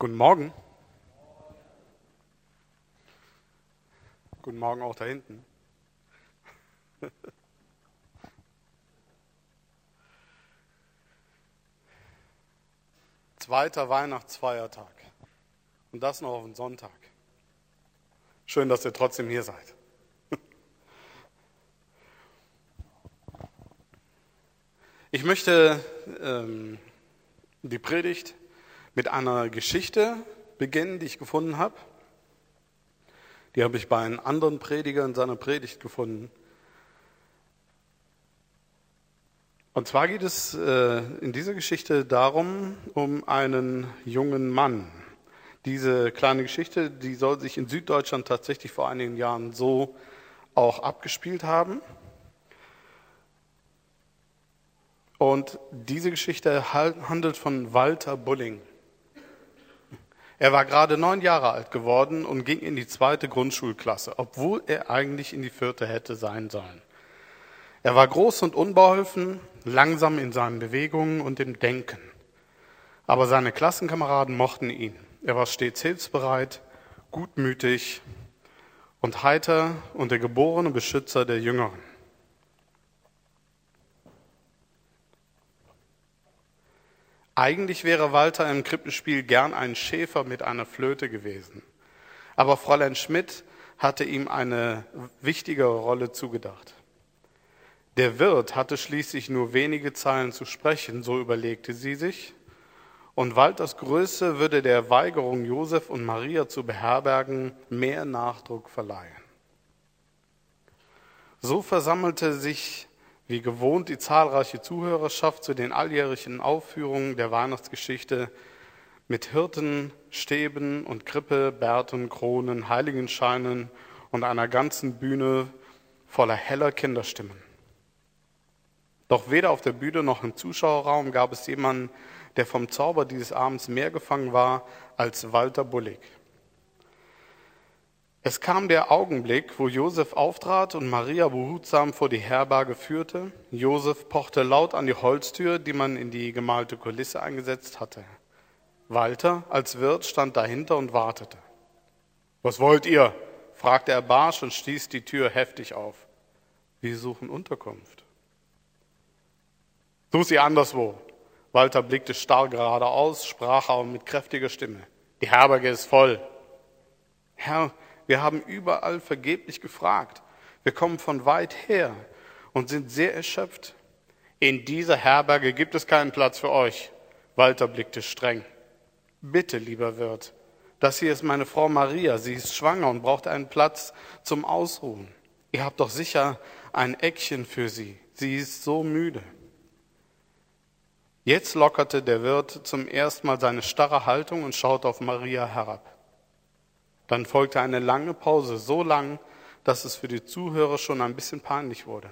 Guten Morgen. Guten Morgen auch da hinten. Zweiter Weihnachtsfeiertag. Und das noch auf den Sonntag. Schön, dass ihr trotzdem hier seid. Ich möchte ähm, die Predigt mit einer Geschichte beginnen, die ich gefunden habe. Die habe ich bei einem anderen Prediger in seiner Predigt gefunden. Und zwar geht es äh, in dieser Geschichte darum, um einen jungen Mann. Diese kleine Geschichte, die soll sich in Süddeutschland tatsächlich vor einigen Jahren so auch abgespielt haben. Und diese Geschichte handelt von Walter Bulling. Er war gerade neun Jahre alt geworden und ging in die zweite Grundschulklasse, obwohl er eigentlich in die vierte hätte sein sollen. Er war groß und unbeholfen, langsam in seinen Bewegungen und im Denken. Aber seine Klassenkameraden mochten ihn. Er war stets hilfsbereit, gutmütig und heiter und der geborene Beschützer der Jüngeren. Eigentlich wäre Walter im Krippenspiel gern ein Schäfer mit einer Flöte gewesen. Aber Fräulein Schmidt hatte ihm eine wichtigere Rolle zugedacht. Der Wirt hatte schließlich nur wenige Zeilen zu sprechen, so überlegte sie sich, und Walters Größe würde der Weigerung, Josef und Maria zu beherbergen, mehr Nachdruck verleihen. So versammelte sich wie gewohnt die zahlreiche Zuhörerschaft zu den alljährlichen Aufführungen der Weihnachtsgeschichte mit Hirten, Stäben und Krippe, Bärten, Kronen, Heiligenscheinen und einer ganzen Bühne voller heller Kinderstimmen. Doch weder auf der Bühne noch im Zuschauerraum gab es jemanden, der vom Zauber dieses Abends mehr gefangen war als Walter Bullig. Es kam der Augenblick, wo Josef auftrat und Maria behutsam vor die Herberge führte. Josef pochte laut an die Holztür, die man in die gemalte Kulisse eingesetzt hatte. Walter als Wirt stand dahinter und wartete. Was wollt ihr? fragte er barsch und stieß die Tür heftig auf. Wir suchen Unterkunft. Such sie anderswo. Walter blickte starr geradeaus, sprach aber mit kräftiger Stimme. Die Herberge ist voll. Herr, wir haben überall vergeblich gefragt. Wir kommen von weit her und sind sehr erschöpft. In dieser Herberge gibt es keinen Platz für euch. Walter blickte streng. Bitte, lieber Wirt, das hier ist meine Frau Maria. Sie ist schwanger und braucht einen Platz zum Ausruhen. Ihr habt doch sicher ein Eckchen für sie. Sie ist so müde. Jetzt lockerte der Wirt zum ersten Mal seine starre Haltung und schaute auf Maria herab. Dann folgte eine lange Pause, so lang, dass es für die Zuhörer schon ein bisschen peinlich wurde.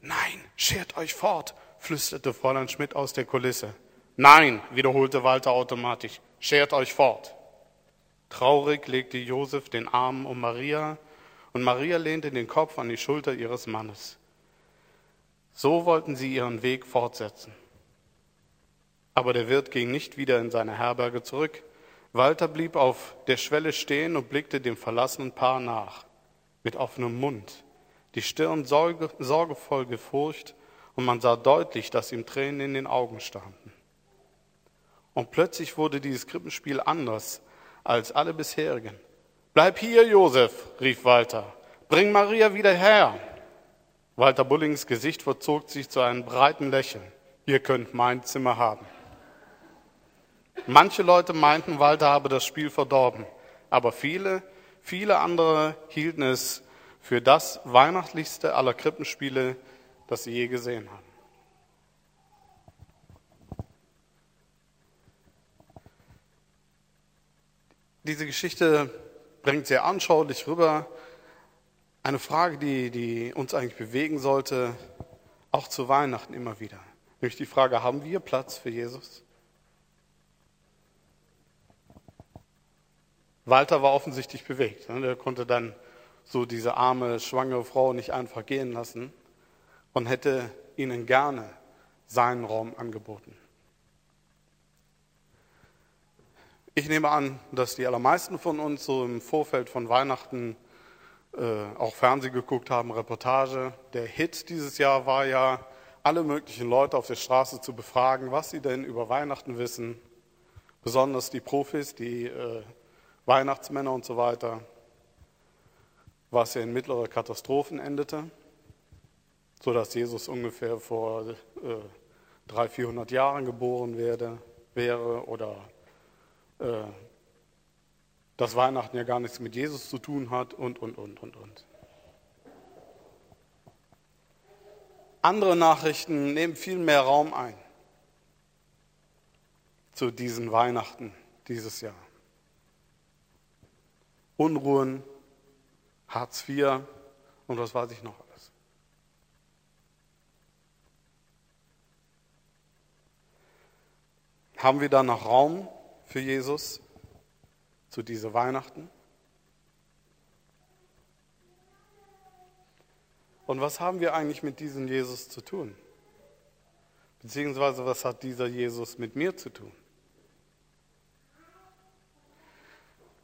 Nein, schert euch fort, flüsterte Fräulein Schmidt aus der Kulisse. Nein, wiederholte Walter automatisch, schert euch fort. Traurig legte Josef den Arm um Maria und Maria lehnte den Kopf an die Schulter ihres Mannes. So wollten sie ihren Weg fortsetzen. Aber der Wirt ging nicht wieder in seine Herberge zurück, Walter blieb auf der Schwelle stehen und blickte dem verlassenen Paar nach, mit offenem Mund, die Stirn sorge, sorgevoll gefurcht, und man sah deutlich, dass ihm Tränen in den Augen standen. Und plötzlich wurde dieses Krippenspiel anders als alle bisherigen. Bleib hier, Josef, rief Walter. Bring Maria wieder her. Walter Bullings Gesicht verzog sich zu einem breiten Lächeln. Ihr könnt mein Zimmer haben. Manche Leute meinten, Walter habe das Spiel verdorben, aber viele, viele andere hielten es für das weihnachtlichste aller Krippenspiele, das sie je gesehen haben. Diese Geschichte bringt sehr anschaulich rüber eine Frage, die, die uns eigentlich bewegen sollte, auch zu Weihnachten immer wieder. Nämlich die Frage, haben wir Platz für Jesus? Walter war offensichtlich bewegt. Ne? Der konnte dann so diese arme, schwangere Frau nicht einfach gehen lassen und hätte ihnen gerne seinen Raum angeboten. Ich nehme an, dass die allermeisten von uns so im Vorfeld von Weihnachten äh, auch Fernsehen geguckt haben, Reportage. Der Hit dieses Jahr war ja, alle möglichen Leute auf der Straße zu befragen, was sie denn über Weihnachten wissen. Besonders die Profis, die äh, Weihnachtsmänner und so weiter, was in mittlerer Katastrophen endete, sodass Jesus ungefähr vor äh, 300, 400 Jahren geboren werde, wäre oder äh, dass Weihnachten ja gar nichts mit Jesus zu tun hat und, und, und, und, und. Andere Nachrichten nehmen viel mehr Raum ein zu diesen Weihnachten dieses Jahr. Unruhen, Hartz IV und was weiß ich noch alles. Haben wir da noch Raum für Jesus zu dieser Weihnachten? Und was haben wir eigentlich mit diesem Jesus zu tun? Beziehungsweise was hat dieser Jesus mit mir zu tun?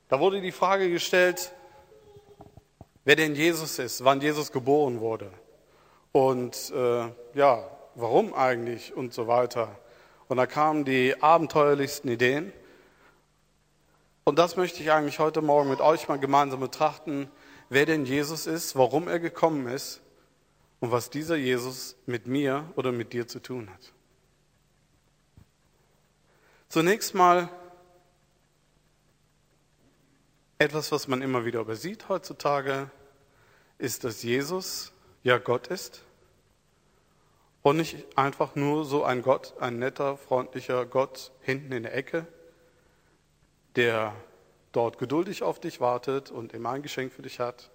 Da wurde die Frage gestellt, wer denn Jesus ist, wann Jesus geboren wurde und äh, ja, warum eigentlich und so weiter. Und da kamen die abenteuerlichsten Ideen. Und das möchte ich eigentlich heute Morgen mit euch mal gemeinsam betrachten, wer denn Jesus ist, warum er gekommen ist und was dieser Jesus mit mir oder mit dir zu tun hat. Zunächst mal etwas, was man immer wieder übersieht heutzutage, ist, dass Jesus ja Gott ist und nicht einfach nur so ein Gott, ein netter, freundlicher Gott hinten in der Ecke, der dort geduldig auf dich wartet und immer ein Geschenk für dich hat,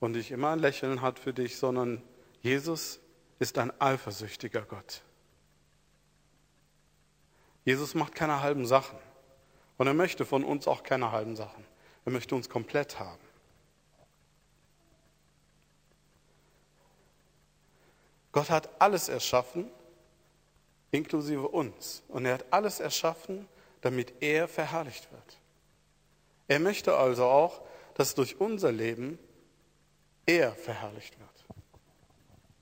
und nicht immer ein Lächeln hat für dich, sondern Jesus ist ein eifersüchtiger Gott. Jesus macht keine halben Sachen. Und er möchte von uns auch keine halben Sachen. Er möchte uns komplett haben. Gott hat alles erschaffen, inklusive uns. Und er hat alles erschaffen, damit er verherrlicht wird. Er möchte also auch, dass durch unser Leben er verherrlicht wird.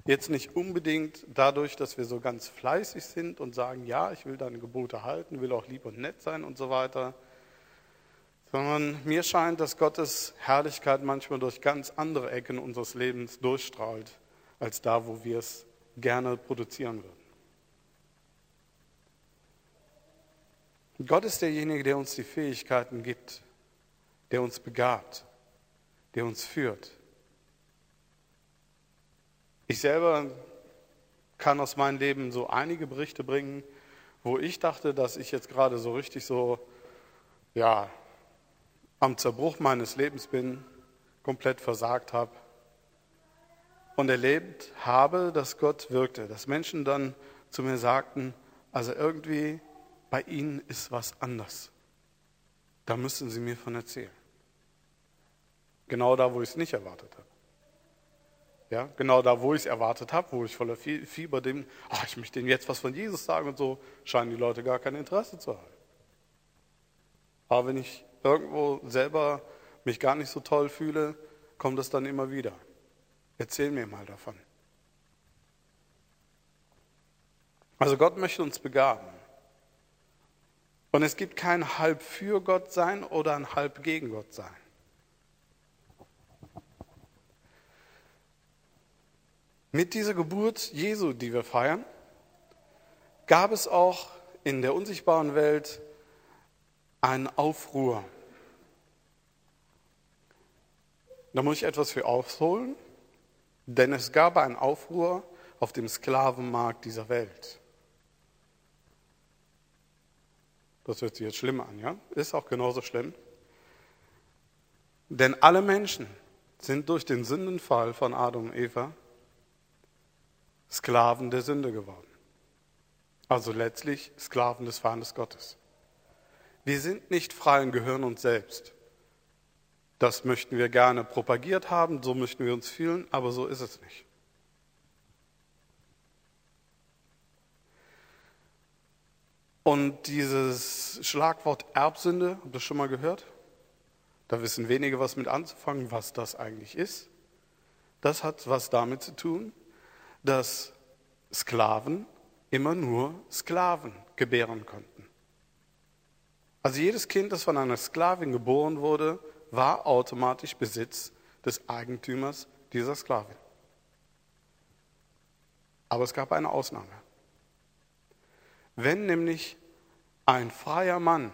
Jetzt nicht unbedingt dadurch, dass wir so ganz fleißig sind und sagen, ja, ich will deine Gebote halten, will auch lieb und nett sein und so weiter, sondern mir scheint, dass Gottes Herrlichkeit manchmal durch ganz andere Ecken unseres Lebens durchstrahlt, als da, wo wir es gerne produzieren würden. Gott ist derjenige, der uns die Fähigkeiten gibt, der uns begabt, der uns führt, ich selber kann aus meinem Leben so einige Berichte bringen, wo ich dachte, dass ich jetzt gerade so richtig so, ja, am Zerbruch meines Lebens bin, komplett versagt habe und erlebt habe, dass Gott wirkte, dass Menschen dann zu mir sagten, also irgendwie bei Ihnen ist was anders. Da müssen Sie mir von erzählen. Genau da, wo ich es nicht erwartet habe. Ja, genau da, wo ich es erwartet habe, wo ich voller Fieber dem, ach, ich möchte denen jetzt was von Jesus sagen und so, scheinen die Leute gar kein Interesse zu haben. Aber wenn ich irgendwo selber mich gar nicht so toll fühle, kommt das dann immer wieder. Erzähl mir mal davon. Also Gott möchte uns begaben. Und es gibt kein halb für Gott sein oder ein halb gegen Gott sein. Mit dieser Geburt Jesu, die wir feiern, gab es auch in der unsichtbaren Welt einen Aufruhr. Da muss ich etwas für aufholen, denn es gab einen Aufruhr auf dem Sklavenmarkt dieser Welt. Das hört sich jetzt schlimm an, ja? Ist auch genauso schlimm. Denn alle Menschen sind durch den Sündenfall von Adam und Eva Sklaven der Sünde geworden. Also letztlich Sklaven des Feindes Gottes. Wir sind nicht frei und gehören uns selbst. Das möchten wir gerne propagiert haben, so möchten wir uns fühlen, aber so ist es nicht. Und dieses Schlagwort Erbsünde, habt ihr schon mal gehört? Da wissen wenige was mit anzufangen, was das eigentlich ist. Das hat was damit zu tun, dass Sklaven immer nur Sklaven gebären konnten. Also jedes Kind, das von einer Sklavin geboren wurde, war automatisch Besitz des Eigentümers dieser Sklavin. Aber es gab eine Ausnahme. Wenn nämlich ein freier Mann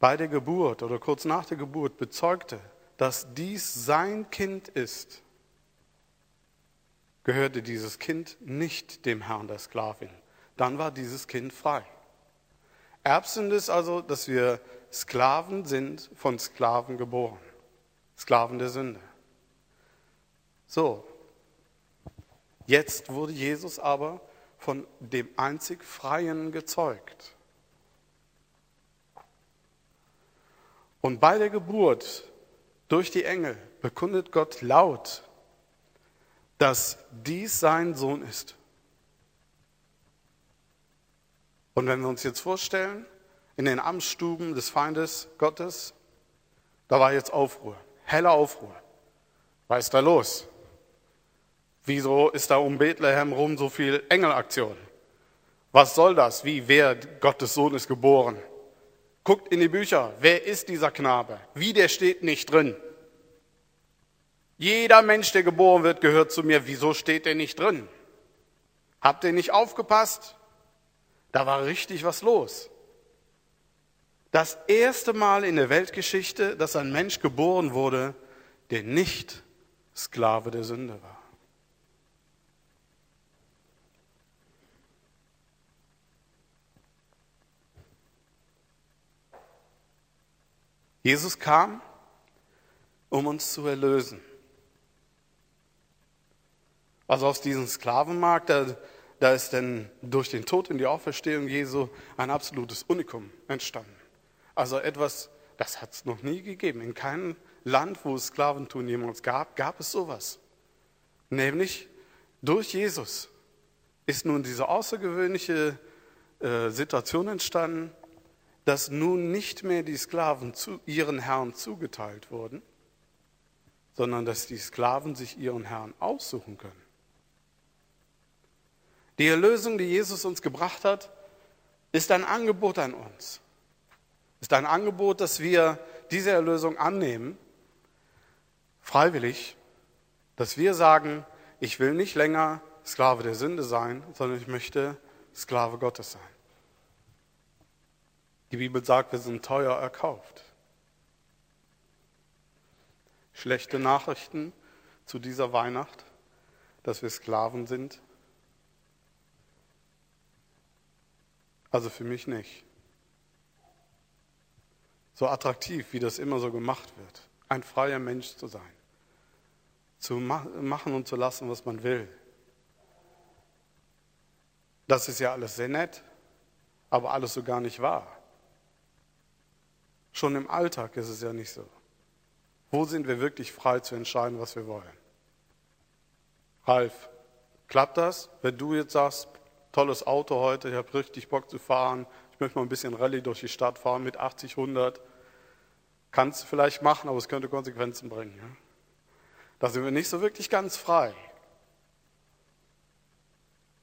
bei der Geburt oder kurz nach der Geburt bezeugte, dass dies sein Kind ist, gehörte dieses Kind nicht dem Herrn der Sklavin. Dann war dieses Kind frei. Erbsünde ist also, dass wir Sklaven sind, von Sklaven geboren. Sklaven der Sünde. So, jetzt wurde Jesus aber von dem einzig Freien gezeugt. Und bei der Geburt durch die Engel bekundet Gott laut, dass dies sein Sohn ist. Und wenn wir uns jetzt vorstellen, in den Amtsstuben des Feindes Gottes, da war jetzt Aufruhr, heller Aufruhr. Was ist da los? Wieso ist da um Bethlehem rum so viel Engelaktion? Was soll das? Wie, wer Gottes Sohn ist geboren? Guckt in die Bücher. Wer ist dieser Knabe? Wie, der steht nicht drin. Jeder Mensch, der geboren wird, gehört zu mir. Wieso steht der nicht drin? Habt ihr nicht aufgepasst? Da war richtig was los. Das erste Mal in der Weltgeschichte, dass ein Mensch geboren wurde, der nicht Sklave der Sünde war. Jesus kam, um uns zu erlösen. Also aus diesem Sklavenmarkt, da, da ist denn durch den Tod und die Auferstehung Jesu ein absolutes Unikum entstanden. Also etwas, das hat es noch nie gegeben. In keinem Land, wo es Sklaventum jemals gab, gab es sowas. Nämlich durch Jesus ist nun diese außergewöhnliche äh, Situation entstanden, dass nun nicht mehr die Sklaven zu ihren Herren zugeteilt wurden, sondern dass die Sklaven sich ihren Herrn aussuchen können. Die Erlösung, die Jesus uns gebracht hat, ist ein Angebot an uns. Ist ein Angebot, dass wir diese Erlösung annehmen, freiwillig, dass wir sagen, ich will nicht länger Sklave der Sünde sein, sondern ich möchte Sklave Gottes sein. Die Bibel sagt, wir sind teuer erkauft. Schlechte Nachrichten zu dieser Weihnacht, dass wir Sklaven sind. Also für mich nicht. So attraktiv, wie das immer so gemacht wird, ein freier Mensch zu sein, zu machen und zu lassen, was man will. Das ist ja alles sehr nett, aber alles so gar nicht wahr. Schon im Alltag ist es ja nicht so. Wo sind wir wirklich frei zu entscheiden, was wir wollen? Ralf, klappt das, wenn du jetzt sagst, tolles Auto heute, ich habe richtig Bock zu fahren, ich möchte mal ein bisschen Rallye durch die Stadt fahren mit 80, 100. Kannst du vielleicht machen, aber es könnte Konsequenzen bringen. Ja? Da sind wir nicht so wirklich ganz frei.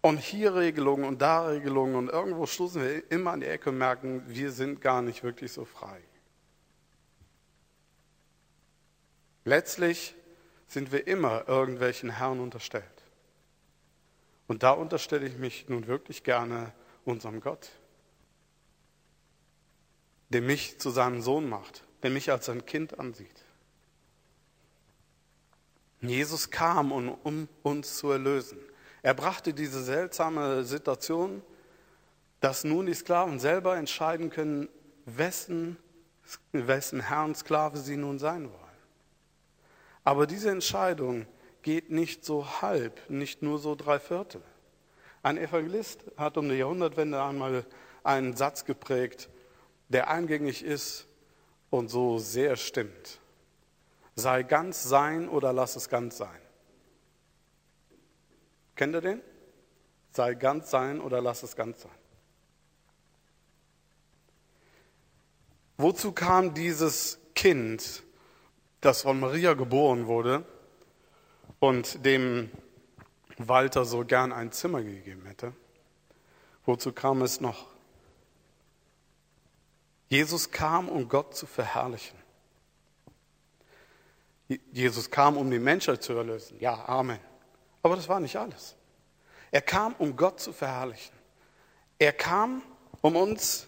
Und hier Regelungen und da Regelungen und irgendwo stoßen wir immer an die Ecke und merken, wir sind gar nicht wirklich so frei. Letztlich sind wir immer irgendwelchen Herren unterstellt. Und da unterstelle ich mich nun wirklich gerne unserem Gott, der mich zu seinem Sohn macht, der mich als sein Kind ansieht. Jesus kam, um uns zu erlösen. Er brachte diese seltsame Situation, dass nun die Sklaven selber entscheiden können, wessen, wessen Herrn Sklave sie nun sein wollen. Aber diese Entscheidung geht nicht so halb, nicht nur so drei Viertel. Ein Evangelist hat um die Jahrhundertwende einmal einen Satz geprägt, der eingängig ist und so sehr stimmt. Sei ganz sein oder lass es ganz sein. Kennt ihr den? Sei ganz sein oder lass es ganz sein. Wozu kam dieses Kind, das von Maria geboren wurde und dem Walter so gern ein Zimmer gegeben hätte? Wozu kam es noch? Jesus kam, um Gott zu verherrlichen. Jesus kam, um die Menschheit zu erlösen. Ja, Amen. Aber das war nicht alles. Er kam, um Gott zu verherrlichen. Er kam, um uns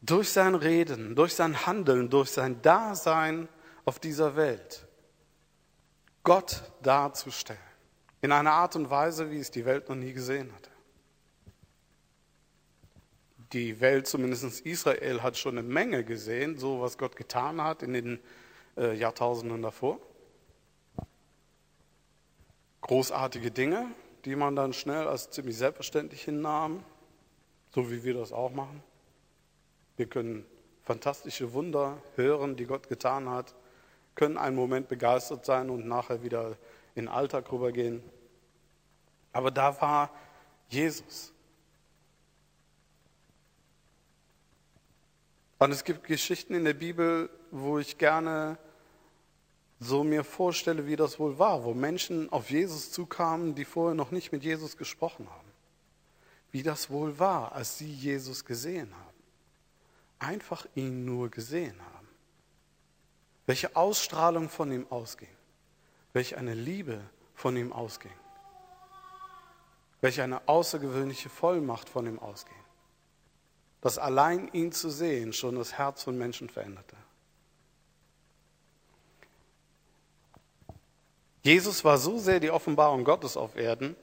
durch sein Reden, durch sein Handeln, durch sein Dasein auf dieser Welt Gott darzustellen. In einer Art und Weise, wie es die Welt noch nie gesehen hatte. Die Welt, zumindest Israel, hat schon eine Menge gesehen, so was Gott getan hat in den äh, Jahrtausenden davor. Großartige Dinge, die man dann schnell als ziemlich selbstverständlich hinnahm, so wie wir das auch machen. Wir können fantastische Wunder hören, die Gott getan hat, können einen Moment begeistert sein und nachher wieder in den Alltag rübergehen. Aber da war Jesus. Und es gibt Geschichten in der Bibel, wo ich gerne so mir vorstelle, wie das wohl war, wo Menschen auf Jesus zukamen, die vorher noch nicht mit Jesus gesprochen haben. Wie das wohl war, als sie Jesus gesehen haben einfach ihn nur gesehen haben. Welche Ausstrahlung von ihm ausging. Welche eine Liebe von ihm ausging. Welche eine außergewöhnliche Vollmacht von ihm ausging. Dass allein ihn zu sehen schon das Herz von Menschen veränderte. Jesus war so sehr die Offenbarung Gottes auf Erden,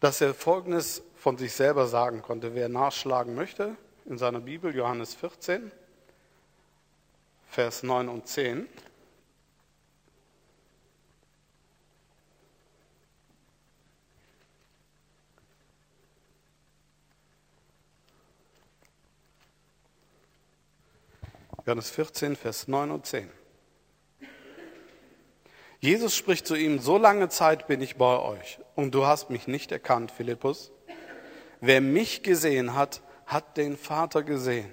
dass er Folgendes von sich selber sagen konnte. Wer nachschlagen möchte, in seiner Bibel, Johannes 14, Vers 9 und 10. Johannes 14, Vers 9 und 10. Jesus spricht zu ihm, so lange Zeit bin ich bei euch und du hast mich nicht erkannt, Philippus. Wer mich gesehen hat, hat den Vater gesehen.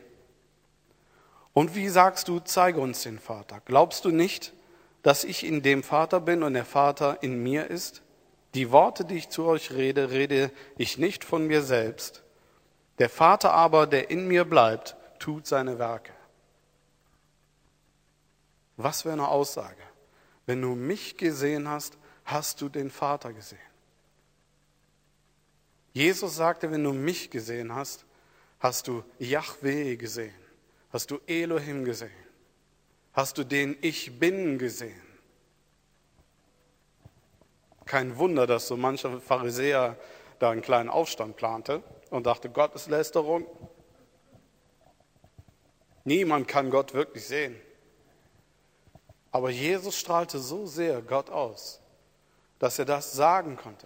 Und wie sagst du, zeige uns den Vater? Glaubst du nicht, dass ich in dem Vater bin und der Vater in mir ist? Die Worte, die ich zu euch rede, rede ich nicht von mir selbst. Der Vater aber, der in mir bleibt, tut seine Werke. Was für eine Aussage. Wenn du mich gesehen hast, hast du den Vater gesehen. Jesus sagte, wenn du mich gesehen hast, Hast du Yahweh gesehen? Hast du Elohim gesehen? Hast du den Ich Bin gesehen? Kein Wunder, dass so mancher Pharisäer da einen kleinen Aufstand plante und dachte, Gotteslästerung. Niemand kann Gott wirklich sehen. Aber Jesus strahlte so sehr Gott aus, dass er das sagen konnte.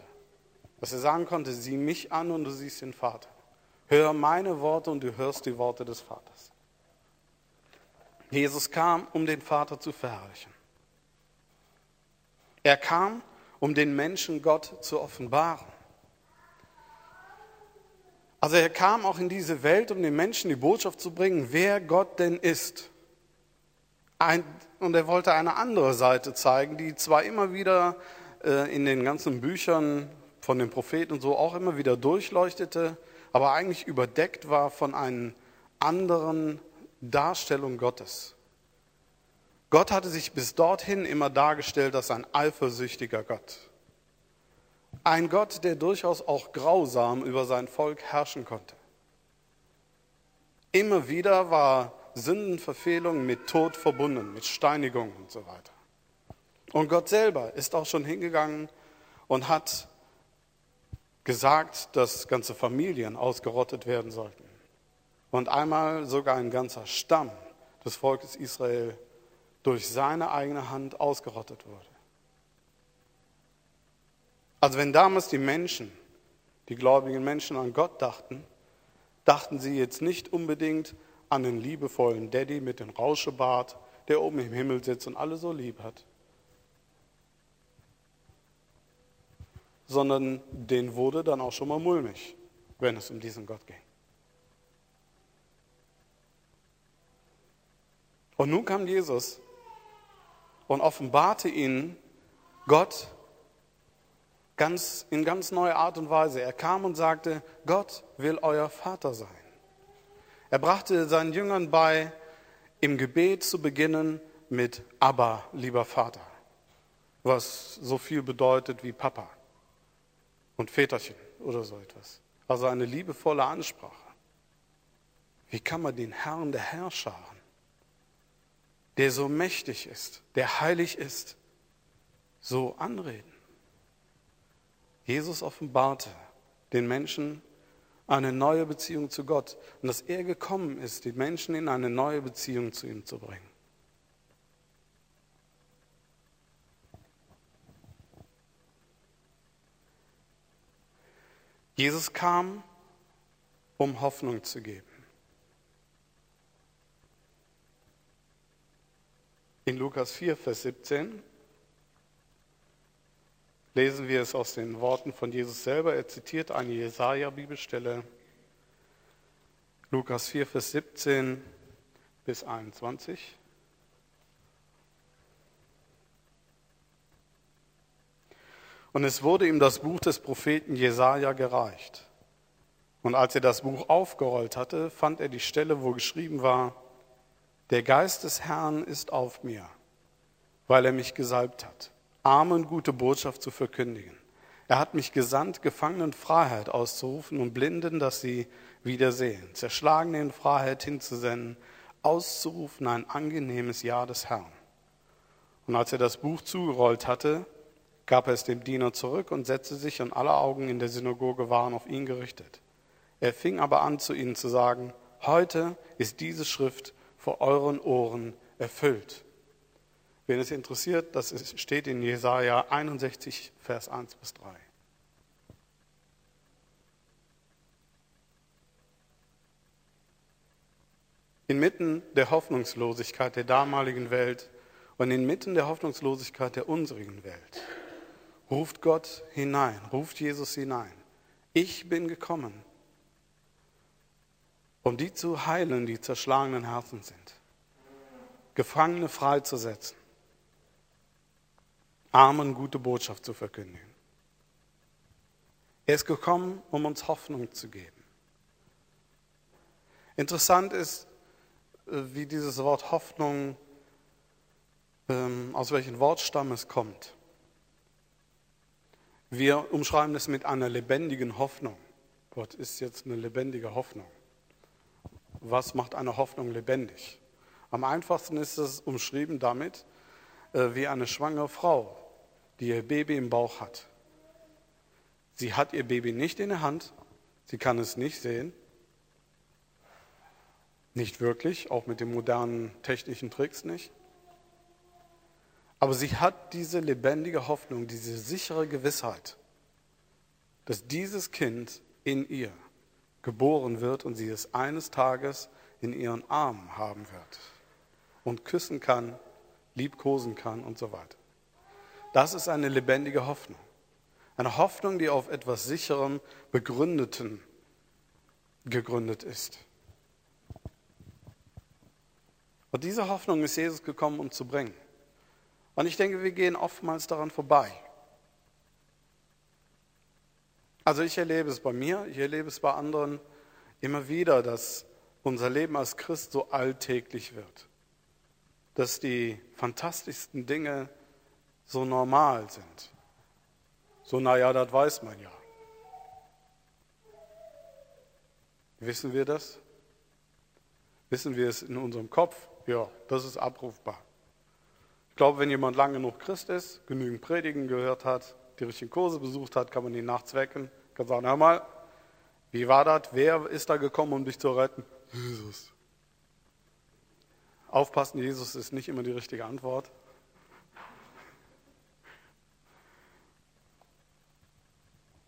Dass er sagen konnte, sieh mich an und du siehst den Vater. Hör meine Worte und du hörst die Worte des Vaters. Jesus kam, um den Vater zu verherrlichen. Er kam, um den Menschen Gott zu offenbaren. Also er kam auch in diese Welt, um den Menschen die Botschaft zu bringen, wer Gott denn ist. Ein, und er wollte eine andere Seite zeigen, die zwar immer wieder äh, in den ganzen Büchern von den Propheten und so auch immer wieder durchleuchtete, aber eigentlich überdeckt war von einer anderen Darstellung Gottes. Gott hatte sich bis dorthin immer dargestellt als ein eifersüchtiger Gott. Ein Gott, der durchaus auch grausam über sein Volk herrschen konnte. Immer wieder war Sündenverfehlung mit Tod verbunden, mit Steinigung und so weiter. Und Gott selber ist auch schon hingegangen und hat gesagt, dass ganze Familien ausgerottet werden sollten. Und einmal sogar ein ganzer Stamm des Volkes Israel durch seine eigene Hand ausgerottet wurde. Also wenn damals die Menschen, die gläubigen Menschen an Gott dachten, dachten sie jetzt nicht unbedingt an den liebevollen Daddy mit dem Rauschebart, der oben im Himmel sitzt und alle so lieb hat. sondern den wurde dann auch schon mal mulmig, wenn es um diesen Gott ging. Und nun kam Jesus und offenbarte ihnen Gott ganz, in ganz neue Art und Weise. Er kam und sagte, Gott will euer Vater sein. Er brachte seinen Jüngern bei, im Gebet zu beginnen mit Abba, lieber Vater, was so viel bedeutet wie Papa und Väterchen oder so etwas. Also eine liebevolle Ansprache. Wie kann man den Herrn der Herrscher, der so mächtig ist, der heilig ist, so anreden? Jesus offenbarte den Menschen eine neue Beziehung zu Gott und dass er gekommen ist, die Menschen in eine neue Beziehung zu ihm zu bringen. Jesus kam, um Hoffnung zu geben. In Lukas 4, Vers 17 lesen wir es aus den Worten von Jesus selber. Er zitiert eine Jesaja-Bibelstelle, Lukas 4, Vers 17 bis 21. Und es wurde ihm das Buch des Propheten Jesaja gereicht. Und als er das Buch aufgerollt hatte, fand er die Stelle, wo geschrieben war: Der Geist des Herrn ist auf mir, weil er mich gesalbt hat Armen gute Botschaft zu verkündigen. Er hat mich gesandt, Gefangenen Freiheit auszurufen und Blinden, dass sie wieder sehen, Zerschlagene in Freiheit hinzusenden, auszurufen ein angenehmes Jahr des Herrn. Und als er das Buch zugerollt hatte, gab er es dem Diener zurück und setzte sich, und alle Augen in der Synagoge waren auf ihn gerichtet. Er fing aber an, zu ihnen zu sagen, heute ist diese Schrift vor euren Ohren erfüllt. Wen es interessiert, das steht in Jesaja 61, Vers 1 bis 3. Inmitten der Hoffnungslosigkeit der damaligen Welt und inmitten der Hoffnungslosigkeit der unsrigen Welt ruft Gott hinein, ruft Jesus hinein. Ich bin gekommen, um die zu heilen, die zerschlagenen Herzen sind, Gefangene freizusetzen, Armen gute Botschaft zu verkündigen. Er ist gekommen, um uns Hoffnung zu geben. Interessant ist, äh, wie dieses Wort Hoffnung, ähm, aus welchem Wortstamm es kommt. Wir umschreiben es mit einer lebendigen Hoffnung. Gott ist jetzt eine lebendige Hoffnung. Was macht eine Hoffnung lebendig? Am einfachsten ist es umschrieben damit, äh, wie eine schwangere Frau die ihr Baby im Bauch hat. Sie hat ihr Baby nicht in der Hand, sie kann es nicht sehen, nicht wirklich, auch mit den modernen technischen Tricks nicht. Aber sie hat diese lebendige Hoffnung, diese sichere Gewissheit, dass dieses Kind in ihr geboren wird und sie es eines Tages in ihren Armen haben wird und küssen kann, liebkosen kann und so weiter. Das ist eine lebendige Hoffnung. Eine Hoffnung, die auf etwas Sicherem, Begründeten gegründet ist. Und diese Hoffnung ist Jesus gekommen, um zu bringen. Und ich denke, wir gehen oftmals daran vorbei. Also ich erlebe es bei mir, ich erlebe es bei anderen immer wieder, dass unser Leben als Christ so alltäglich wird. Dass die fantastischsten Dinge so normal sind. So, naja, das weiß man ja. Wissen wir das? Wissen wir es in unserem Kopf? Ja, das ist abrufbar. Ich glaube, wenn jemand lange genug Christ ist, genügend Predigen gehört hat, die richtigen Kurse besucht hat, kann man ihn nachts wecken, kann sagen, hör mal, wie war das? Wer ist da gekommen, um dich zu retten? Jesus. Aufpassen, Jesus ist nicht immer die richtige Antwort.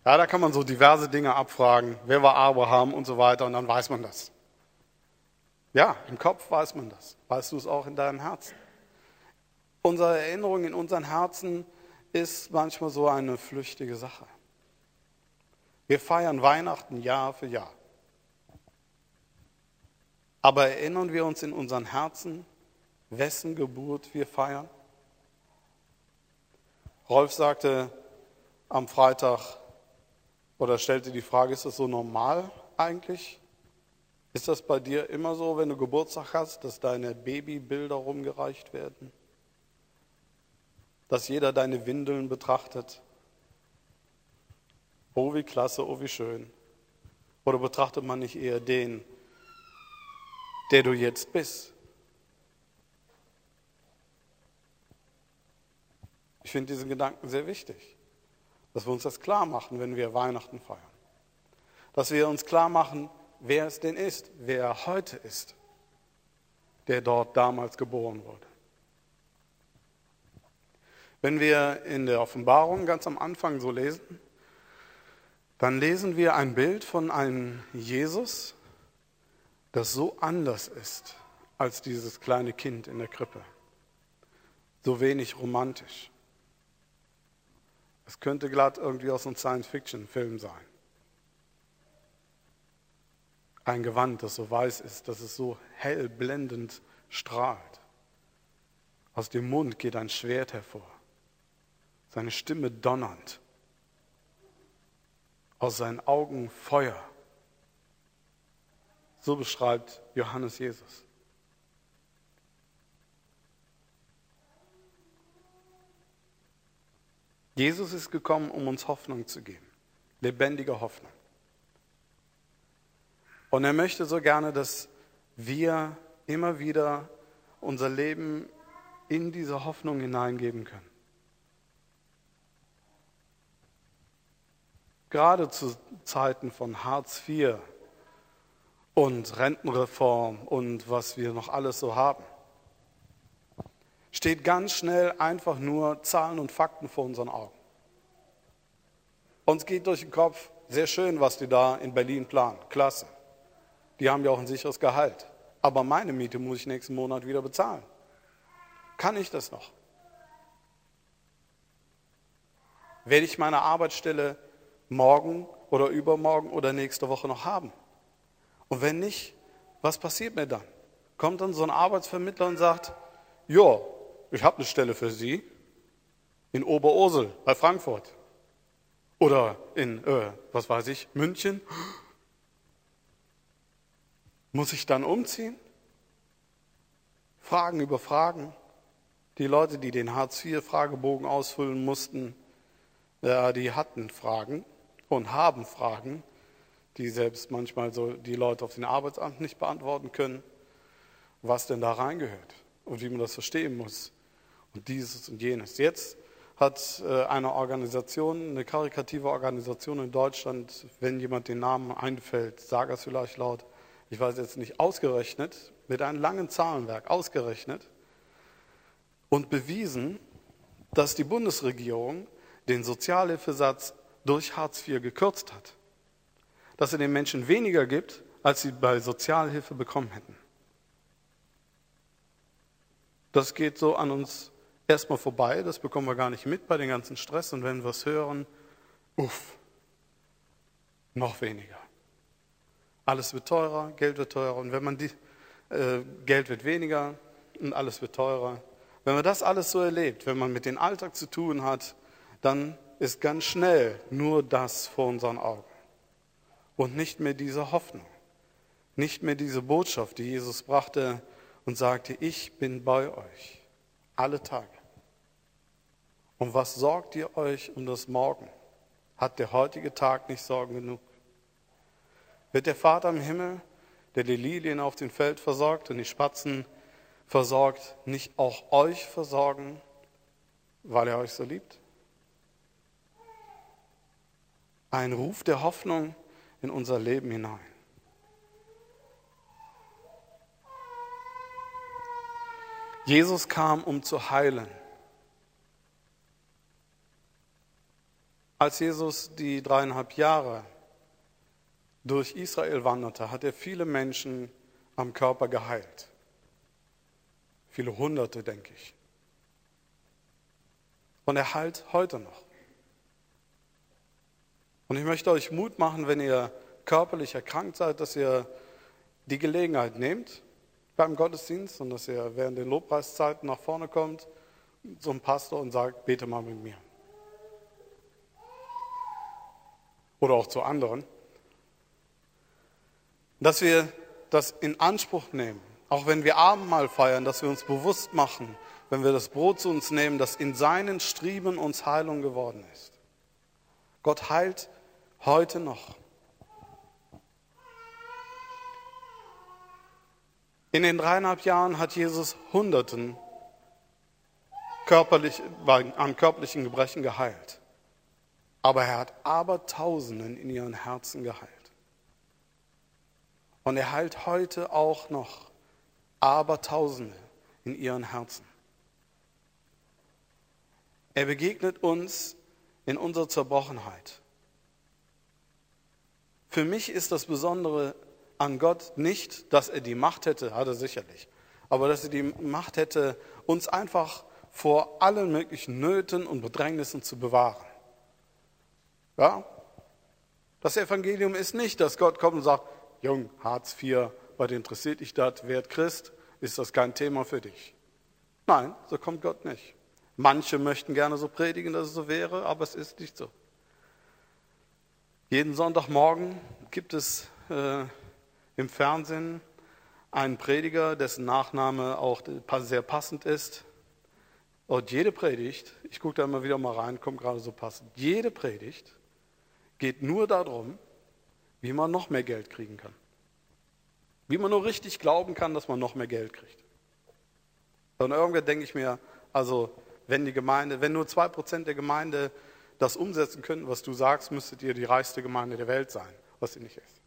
Ja, da kann man so diverse Dinge abfragen. Wer war Abraham und so weiter und dann weiß man das. Ja, im Kopf weiß man das. Weißt du es auch in deinem Herzen? Unsere Erinnerung in unseren Herzen ist manchmal so eine flüchtige Sache. Wir feiern Weihnachten Jahr für Jahr. Aber erinnern wir uns in unseren Herzen wessen Geburt wir feiern? Rolf sagte am Freitag oder stellte die Frage, ist das so normal eigentlich? Ist das bei dir immer so, wenn du Geburtstag hast, dass deine Babybilder rumgereicht werden? Dass jeder deine Windeln betrachtet? Oh, wie klasse, oh, wie schön. Oder betrachtet man nicht eher den, der du jetzt bist? Ich finde diesen Gedanken sehr wichtig, dass wir uns das klar machen, wenn wir Weihnachten feiern. Dass wir uns klar machen, wer es denn ist, wer er heute ist, der dort damals geboren wurde. Wenn wir in der Offenbarung ganz am Anfang so lesen, dann lesen wir ein Bild von einem Jesus, das so anders ist als dieses kleine Kind in der Krippe. So wenig romantisch. Es könnte glatt irgendwie aus einem Science-Fiction-Film sein. Ein Gewand, das so weiß ist, dass es so hell blendend strahlt. Aus dem Mund geht ein Schwert hervor. Seine Stimme donnernd. Aus seinen Augen Feuer. So beschreibt Johannes Jesus. Jesus ist gekommen, um uns Hoffnung zu geben, lebendige Hoffnung. Und er möchte so gerne, dass wir immer wieder unser Leben in diese Hoffnung hineingeben können. Gerade zu Zeiten von Hartz IV und Rentenreform und was wir noch alles so haben steht ganz schnell einfach nur Zahlen und Fakten vor unseren Augen. Uns geht durch den Kopf, sehr schön, was die da in Berlin planen, klasse. Die haben ja auch ein sicheres Gehalt. Aber meine Miete muss ich nächsten Monat wieder bezahlen. Kann ich das noch? Werde ich meine Arbeitsstelle morgen oder übermorgen oder nächste Woche noch haben? Und wenn nicht, was passiert mir dann? Kommt dann so ein Arbeitsvermittler und sagt, ja, ich habe eine Stelle für Sie in Oberursel bei Frankfurt oder in, äh, was weiß ich, München. Muss ich dann umziehen? Fragen über Fragen. Die Leute, die den Hartz-IV-Fragebogen ausfüllen mussten, ja, die hatten Fragen und haben Fragen, die selbst manchmal so die Leute auf den Arbeitsamt nicht beantworten können, was denn da reingehört und wie man das verstehen muss und dieses und jenes. Jetzt hat äh, eine Organisation, eine karikative Organisation in Deutschland, wenn jemand den Namen einfällt, sage es vielleicht laut, ich weiß jetzt nicht, ausgerechnet, mit einem langen Zahlenwerk ausgerechnet und bewiesen, dass die Bundesregierung den Sozialhilfesatz durch Hartz IV gekürzt hat. Dass er den Menschen weniger gibt, als sie bei Sozialhilfe bekommen hätten. Das geht so an uns erstmal vorbei, das bekommen wir gar nicht mit bei den ganzen Stress und wenn wir es hören, uff, noch weniger. Alles wird teurer, Geld wird teurer und wenn man die, äh, Geld wird weniger und alles wird teurer. Wenn man das alles so erlebt, wenn man mit dem Alltag zu tun hat, dann ist ganz schnell nur das vor unseren Augen und nicht mehr diese Hoffnung, nicht mehr diese Botschaft, die Jesus brachte und sagte, ich bin bei euch alle Tage. Und was sorgt ihr euch um das Morgen? Hat der heutige Tag nicht Sorgen genug? Wird der Vater im Himmel, der die Lilien auf dem Feld versorgt und die Spatzen versorgt, nicht auch euch versorgen, weil er euch so liebt? Ein Ruf der Hoffnung in unser Leben hinein. Jesus kam, um zu heilen. Als Jesus die dreieinhalb Jahre durch Israel wanderte, hat er viele Menschen am Körper geheilt. Viele Hunderte, denke ich. Und er heilt heute noch. Und ich möchte euch Mut machen, wenn ihr körperlich erkrankt seid, dass ihr die Gelegenheit nehmt beim Gottesdienst und dass er während den Lobpreiszeiten nach vorne kommt zum Pastor und sagt, bete mal mit mir. Oder auch zu anderen. Dass wir das in Anspruch nehmen, auch wenn wir Abendmahl feiern, dass wir uns bewusst machen, wenn wir das Brot zu uns nehmen, dass in seinen Strieben uns Heilung geworden ist. Gott heilt heute noch. In den dreieinhalb Jahren hat Jesus Hunderten körperlich, an körperlichen Gebrechen geheilt. Aber er hat Abertausenden in ihren Herzen geheilt. Und er heilt heute auch noch Abertausende in ihren Herzen. Er begegnet uns in unserer Zerbrochenheit. Für mich ist das Besondere an Gott nicht, dass er die Macht hätte, hat er sicherlich, aber dass er die Macht hätte, uns einfach vor allen möglichen Nöten und Bedrängnissen zu bewahren. Ja? Das Evangelium ist nicht, dass Gott kommt und sagt, Jung, Hartz IV, was interessiert dich das, werd Christ, ist das kein Thema für dich. Nein, so kommt Gott nicht. Manche möchten gerne so predigen, dass es so wäre, aber es ist nicht so. Jeden Sonntagmorgen gibt es äh, im Fernsehen einen Prediger, dessen Nachname auch sehr passend ist. Und jede Predigt, ich gucke da immer wieder mal rein, kommt gerade so passend, jede Predigt geht nur darum, wie man noch mehr Geld kriegen kann. Wie man nur richtig glauben kann, dass man noch mehr Geld kriegt. Und irgendwann denke ich mir, also wenn die Gemeinde, wenn nur zwei Prozent der Gemeinde das umsetzen könnten, was du sagst, müsstet ihr die reichste Gemeinde der Welt sein, was sie nicht ist.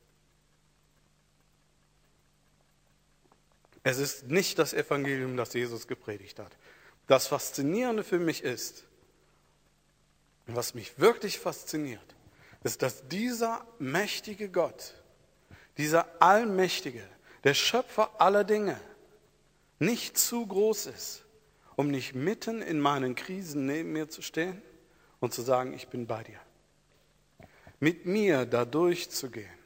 Es ist nicht das Evangelium, das Jesus gepredigt hat. Das Faszinierende für mich ist, was mich wirklich fasziniert, ist, dass dieser mächtige Gott, dieser Allmächtige, der Schöpfer aller Dinge, nicht zu groß ist, um nicht mitten in meinen Krisen neben mir zu stehen und zu sagen, ich bin bei dir. Mit mir da durchzugehen,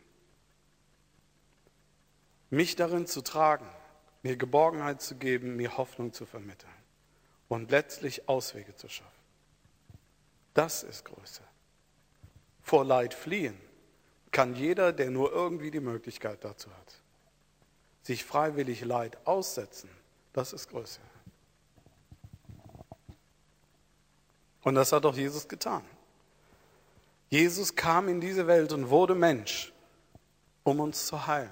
mich darin zu tragen, mir Geborgenheit zu geben, mir Hoffnung zu vermitteln und letztlich Auswege zu schaffen. Das ist Größe. Vor Leid fliehen kann jeder, der nur irgendwie die Möglichkeit dazu hat. Sich freiwillig Leid aussetzen, das ist Größe. Und das hat auch Jesus getan. Jesus kam in diese Welt und wurde Mensch, um uns zu heilen.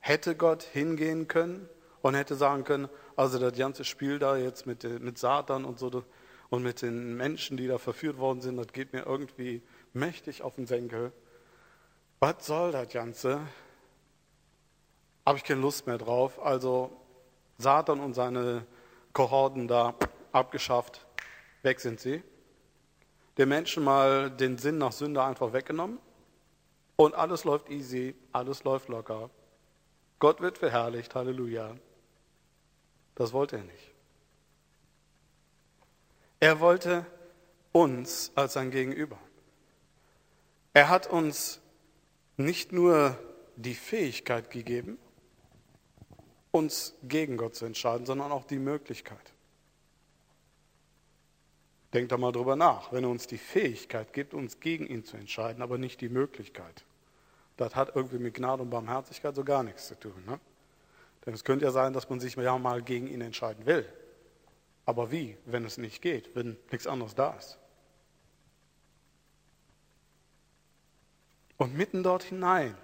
Hätte Gott hingehen können und hätte sagen können, also das ganze Spiel da jetzt mit, mit Satan und so und mit den Menschen, die da verführt worden sind, das geht mir irgendwie mächtig auf den Senkel. Was soll das Ganze? Habe ich keine Lust mehr drauf. Also Satan und seine Kohorten da abgeschafft, weg sind sie. Den Menschen mal den Sinn nach Sünde einfach weggenommen und alles läuft easy, alles läuft locker. Gott wird verherrlicht, Halleluja. Das wollte er nicht. Er wollte uns als sein Gegenüber. Er hat uns nicht nur die Fähigkeit gegeben, uns gegen Gott zu entscheiden, sondern auch die Möglichkeit. Denkt da mal drüber nach, wenn er uns die Fähigkeit gibt, uns gegen ihn zu entscheiden, aber nicht die Möglichkeit. Das hat irgendwie mit Gnade und Barmherzigkeit so gar nichts zu tun. Ne? Denn es könnte ja sein, dass man sich ja mal gegen ihn entscheiden will. Aber wie, wenn es nicht geht, wenn nichts anderes da ist? Und mitten dort hinein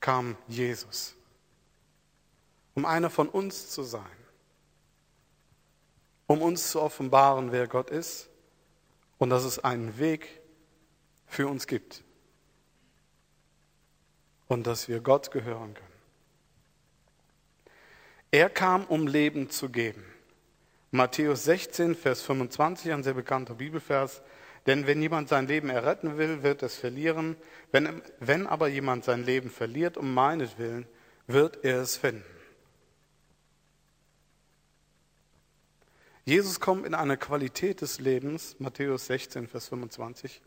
kam Jesus um einer von uns zu sein, um uns zu offenbaren, wer Gott ist und dass es einen Weg für uns gibt und dass wir Gott gehören können. Er kam, um Leben zu geben. Matthäus 16, Vers 25, ein sehr bekannter Bibelvers. Denn wenn jemand sein Leben erretten will, wird es verlieren. Wenn, wenn aber jemand sein Leben verliert um meinetwillen, wird er es finden. Jesus kommt in einer Qualität des Lebens, Matthäus 16, Vers 25.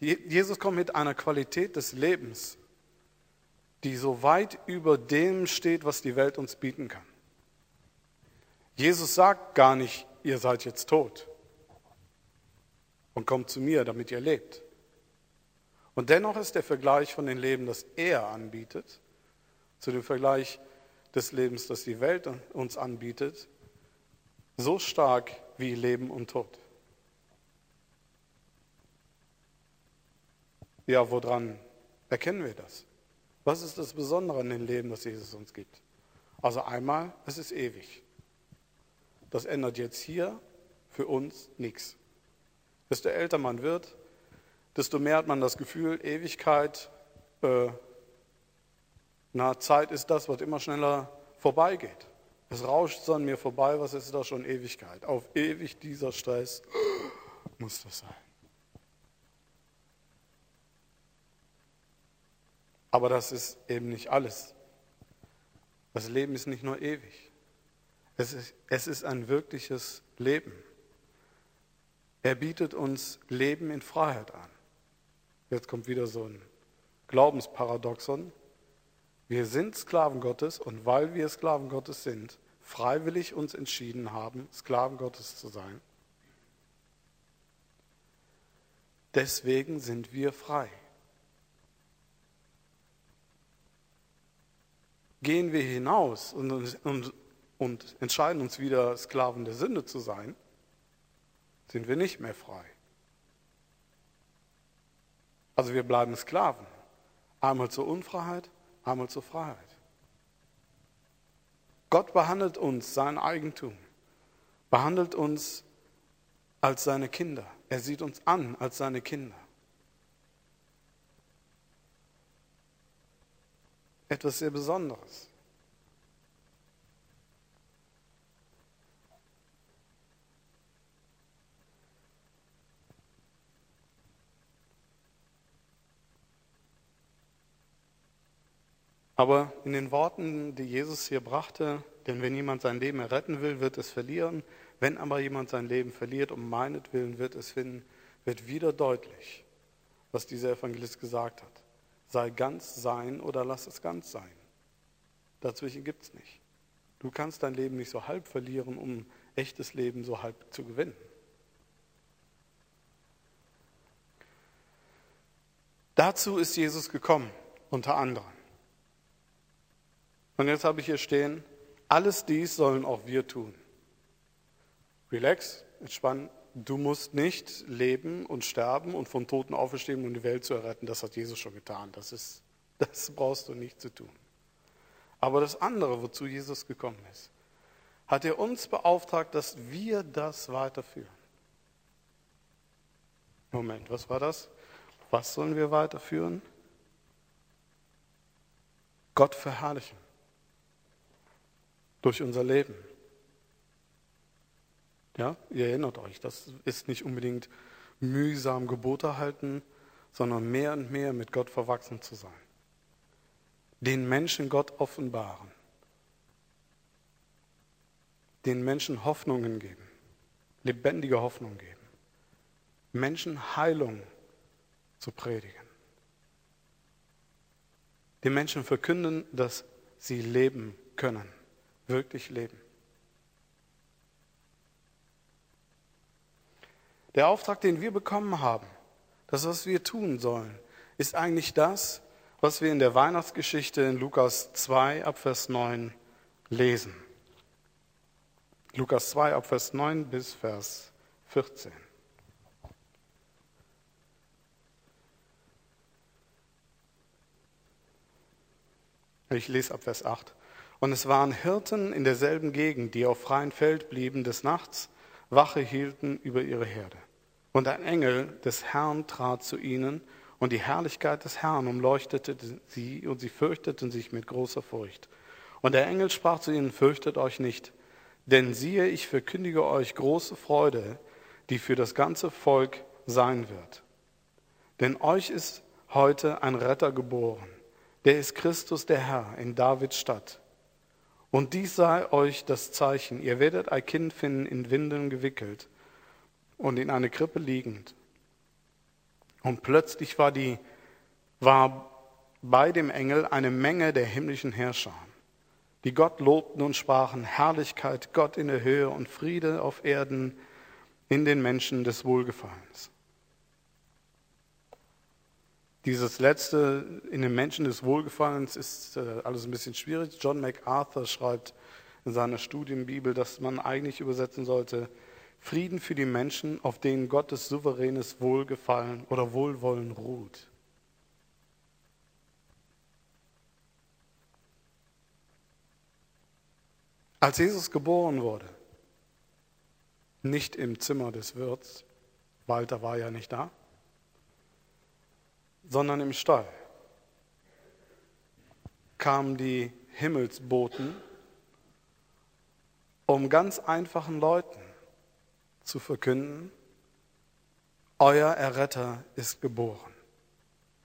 Jesus kommt mit einer Qualität des Lebens, die so weit über dem steht, was die Welt uns bieten kann. Jesus sagt gar nicht, ihr seid jetzt tot und kommt zu mir, damit ihr lebt. Und dennoch ist der Vergleich von dem Leben, das er anbietet, zu dem Vergleich des Lebens, das die Welt uns anbietet, so stark wie Leben und Tod. Ja, woran erkennen wir das? Was ist das Besondere an dem Leben, das Jesus uns gibt? Also einmal, es ist ewig. Das ändert jetzt hier für uns nichts. Desto älter man wird, desto mehr hat man das Gefühl, Ewigkeit, äh, na, Zeit ist das, was immer schneller vorbeigeht. Es rauscht so an mir vorbei, was ist da schon Ewigkeit? Auf ewig dieser Stress muss das sein. Aber das ist eben nicht alles. Das Leben ist nicht nur ewig. Es ist, es ist ein wirkliches Leben. Er bietet uns Leben in Freiheit an. Jetzt kommt wieder so ein Glaubensparadoxon. Wir sind Sklaven Gottes und weil wir Sklaven Gottes sind, freiwillig uns entschieden haben, Sklaven Gottes zu sein, deswegen sind wir frei. Gehen wir hinaus und, und, und entscheiden uns wieder, Sklaven der Sünde zu sein, sind wir nicht mehr frei. Also wir bleiben Sklaven. Einmal zur Unfreiheit, einmal zur Freiheit. Gott behandelt uns, sein Eigentum, behandelt uns als seine Kinder. Er sieht uns an als seine Kinder. Etwas sehr Besonderes. Aber in den Worten, die Jesus hier brachte, denn wenn jemand sein Leben erretten will, wird es verlieren. Wenn aber jemand sein Leben verliert, um meinetwillen wird es finden, wird wieder deutlich, was dieser Evangelist gesagt hat. Sei ganz sein oder lass es ganz sein. Dazwischen gibt es nicht. Du kannst dein Leben nicht so halb verlieren, um echtes Leben so halb zu gewinnen. Dazu ist Jesus gekommen, unter anderem. Und jetzt habe ich hier stehen, alles dies sollen auch wir tun. Relax, entspann. Du musst nicht leben und sterben und von Toten auferstehen, um die Welt zu erretten. Das hat Jesus schon getan. Das, ist, das brauchst du nicht zu tun. Aber das andere, wozu Jesus gekommen ist, hat er uns beauftragt, dass wir das weiterführen. Moment, was war das? Was sollen wir weiterführen? Gott verherrlichen durch unser Leben. Ja, ihr erinnert euch, das ist nicht unbedingt mühsam Gebote halten, sondern mehr und mehr mit Gott verwachsen zu sein. Den Menschen Gott offenbaren. Den Menschen Hoffnungen geben. Lebendige Hoffnung geben. Menschen Heilung zu predigen. Den Menschen verkünden, dass sie leben können wirklich leben. Der Auftrag, den wir bekommen haben, das, was wir tun sollen, ist eigentlich das, was wir in der Weihnachtsgeschichte in Lukas 2 ab Vers 9 lesen. Lukas 2 ab Vers 9 bis Vers 14. Ich lese ab Vers 8. Und es waren Hirten in derselben Gegend, die auf freiem Feld blieben des Nachts, Wache hielten über ihre Herde. Und ein Engel des Herrn trat zu ihnen, und die Herrlichkeit des Herrn umleuchtete sie, und sie fürchteten sich mit großer Furcht. Und der Engel sprach zu ihnen, fürchtet euch nicht, denn siehe, ich verkündige euch große Freude, die für das ganze Volk sein wird. Denn euch ist heute ein Retter geboren, der ist Christus der Herr in Davids Stadt. Und dies sei euch das Zeichen. Ihr werdet ein Kind finden, in Windeln gewickelt und in eine Krippe liegend. Und plötzlich war, die, war bei dem Engel eine Menge der himmlischen Herrscher, die Gott lobten und sprachen, Herrlichkeit Gott in der Höhe und Friede auf Erden in den Menschen des Wohlgefallens. Dieses letzte in den Menschen des Wohlgefallens ist äh, alles ein bisschen schwierig. John MacArthur schreibt in seiner Studienbibel, dass man eigentlich übersetzen sollte, Frieden für die Menschen, auf denen Gottes souveränes Wohlgefallen oder Wohlwollen ruht. Als Jesus geboren wurde, nicht im Zimmer des Wirts, Walter war ja nicht da, sondern im Stall, kamen die Himmelsboten, um ganz einfachen Leuten zu verkünden, euer Erretter ist geboren.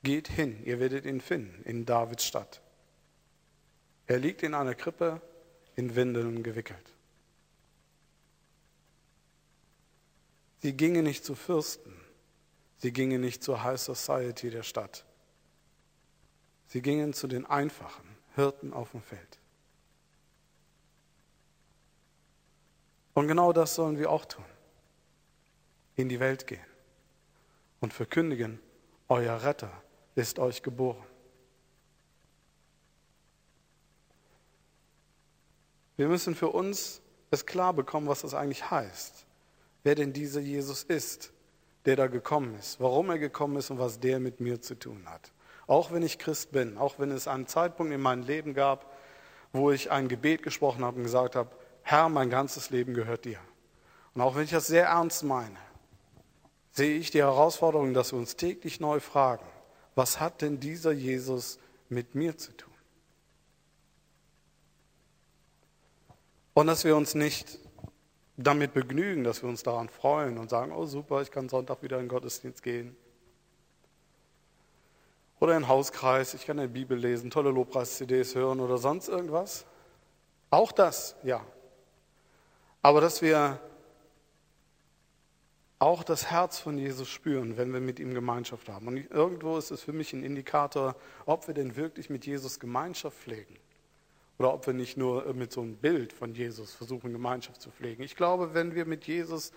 Geht hin, ihr werdet ihn finden in Davids Stadt. Er liegt in einer Krippe in Windeln gewickelt. Sie gingen nicht zu Fürsten, sie gingen nicht zur High Society der Stadt. Sie gingen zu den einfachen Hirten auf dem Feld. Und genau das sollen wir auch tun in die Welt gehen und verkündigen, euer Retter ist euch geboren. Wir müssen für uns es klar bekommen, was das eigentlich heißt, wer denn dieser Jesus ist, der da gekommen ist, warum er gekommen ist und was der mit mir zu tun hat. Auch wenn ich Christ bin, auch wenn es einen Zeitpunkt in meinem Leben gab, wo ich ein Gebet gesprochen habe und gesagt habe, Herr, mein ganzes Leben gehört dir. Und auch wenn ich das sehr ernst meine, sehe ich die Herausforderung, dass wir uns täglich neu fragen, was hat denn dieser Jesus mit mir zu tun? Und dass wir uns nicht damit begnügen, dass wir uns daran freuen und sagen, oh super, ich kann Sonntag wieder in den Gottesdienst gehen. Oder in den Hauskreis, ich kann eine Bibel lesen, tolle Lobpreis-CDs hören oder sonst irgendwas. Auch das, ja. Aber dass wir auch das Herz von Jesus spüren, wenn wir mit ihm Gemeinschaft haben. Und irgendwo ist es für mich ein Indikator, ob wir denn wirklich mit Jesus Gemeinschaft pflegen. Oder ob wir nicht nur mit so einem Bild von Jesus versuchen, Gemeinschaft zu pflegen. Ich glaube, wenn wir mit Jesus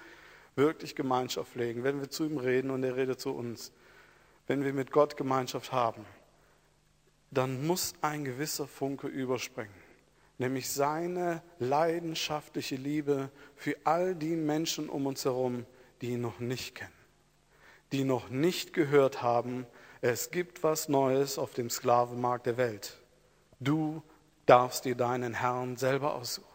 wirklich Gemeinschaft pflegen, wenn wir zu ihm reden und er redet zu uns, wenn wir mit Gott Gemeinschaft haben, dann muss ein gewisser Funke überspringen. Nämlich seine leidenschaftliche Liebe für all die Menschen um uns herum, die ihn noch nicht kennen, die noch nicht gehört haben, es gibt was Neues auf dem Sklavenmarkt der Welt. Du darfst dir deinen Herrn selber aussuchen.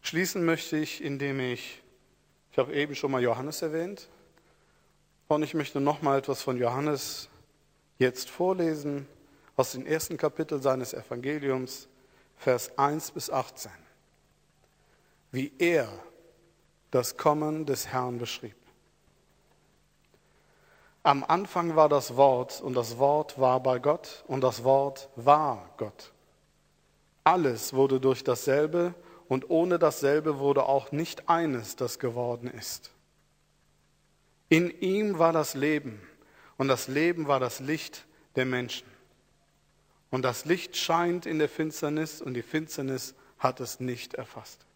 Schließen möchte ich, indem ich, ich habe eben schon mal Johannes erwähnt, und ich möchte noch mal etwas von Johannes jetzt vorlesen aus dem ersten Kapitel seines Evangeliums, Vers 1 bis 18, wie er das Kommen des Herrn beschrieb. Am Anfang war das Wort und das Wort war bei Gott und das Wort war Gott. Alles wurde durch dasselbe und ohne dasselbe wurde auch nicht eines, das geworden ist. In ihm war das Leben und das Leben war das Licht der Menschen. Und das Licht scheint in der Finsternis und die Finsternis hat es nicht erfasst.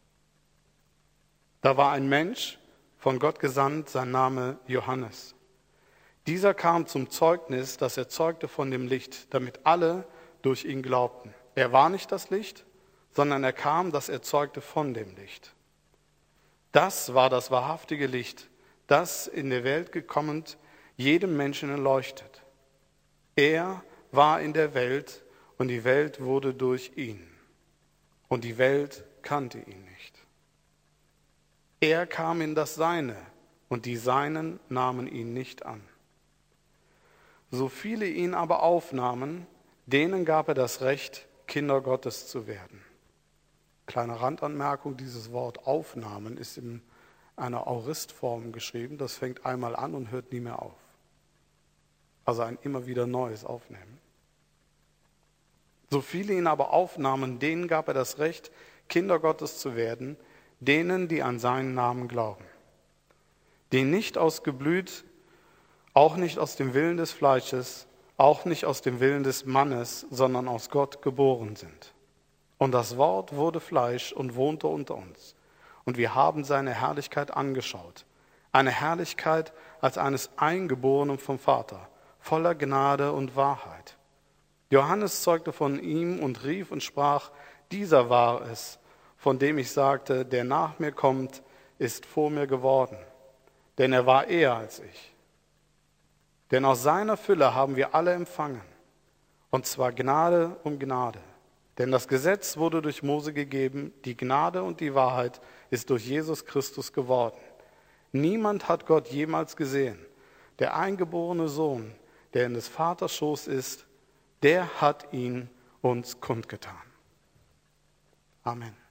Da war ein Mensch von Gott gesandt, sein Name Johannes. Dieser kam zum Zeugnis, das er zeugte von dem Licht, damit alle durch ihn glaubten. Er war nicht das Licht, sondern er kam, das er zeugte von dem Licht. Das war das wahrhaftige Licht, das in der Welt gekommen jedem Menschen erleuchtet. Er war in der Welt und die Welt wurde durch ihn. Und die Welt kannte ihn nicht. Er kam in das Seine und die Seinen nahmen ihn nicht an. So viele ihn aber aufnahmen, denen gab er das Recht, Kinder Gottes zu werden. Kleine Randanmerkung, dieses Wort aufnahmen ist in einer Auristform geschrieben. Das fängt einmal an und hört nie mehr auf. Also ein immer wieder Neues aufnehmen. So viele ihn aber aufnahmen, denen gab er das Recht, Kinder Gottes zu werden, denen, die an seinen Namen glauben, die nicht aus Geblüt, auch nicht aus dem Willen des Fleisches, auch nicht aus dem Willen des Mannes, sondern aus Gott geboren sind. Und das Wort wurde Fleisch und wohnte unter uns. Und wir haben seine Herrlichkeit angeschaut. Eine Herrlichkeit als eines Eingeborenen vom Vater, voller Gnade und Wahrheit. Johannes zeugte von ihm und rief und sprach, dieser war es, von dem ich sagte, der nach mir kommt, ist vor mir geworden, denn er war eher als ich. Denn aus seiner Fülle haben wir alle empfangen, und zwar Gnade um Gnade. Denn das Gesetz wurde durch Mose gegeben, die Gnade und die Wahrheit ist durch Jesus Christus geworden. Niemand hat Gott jemals gesehen. Der eingeborene Sohn, der in des Vaters Schoß ist, der hat ihn uns kundgetan. Amen.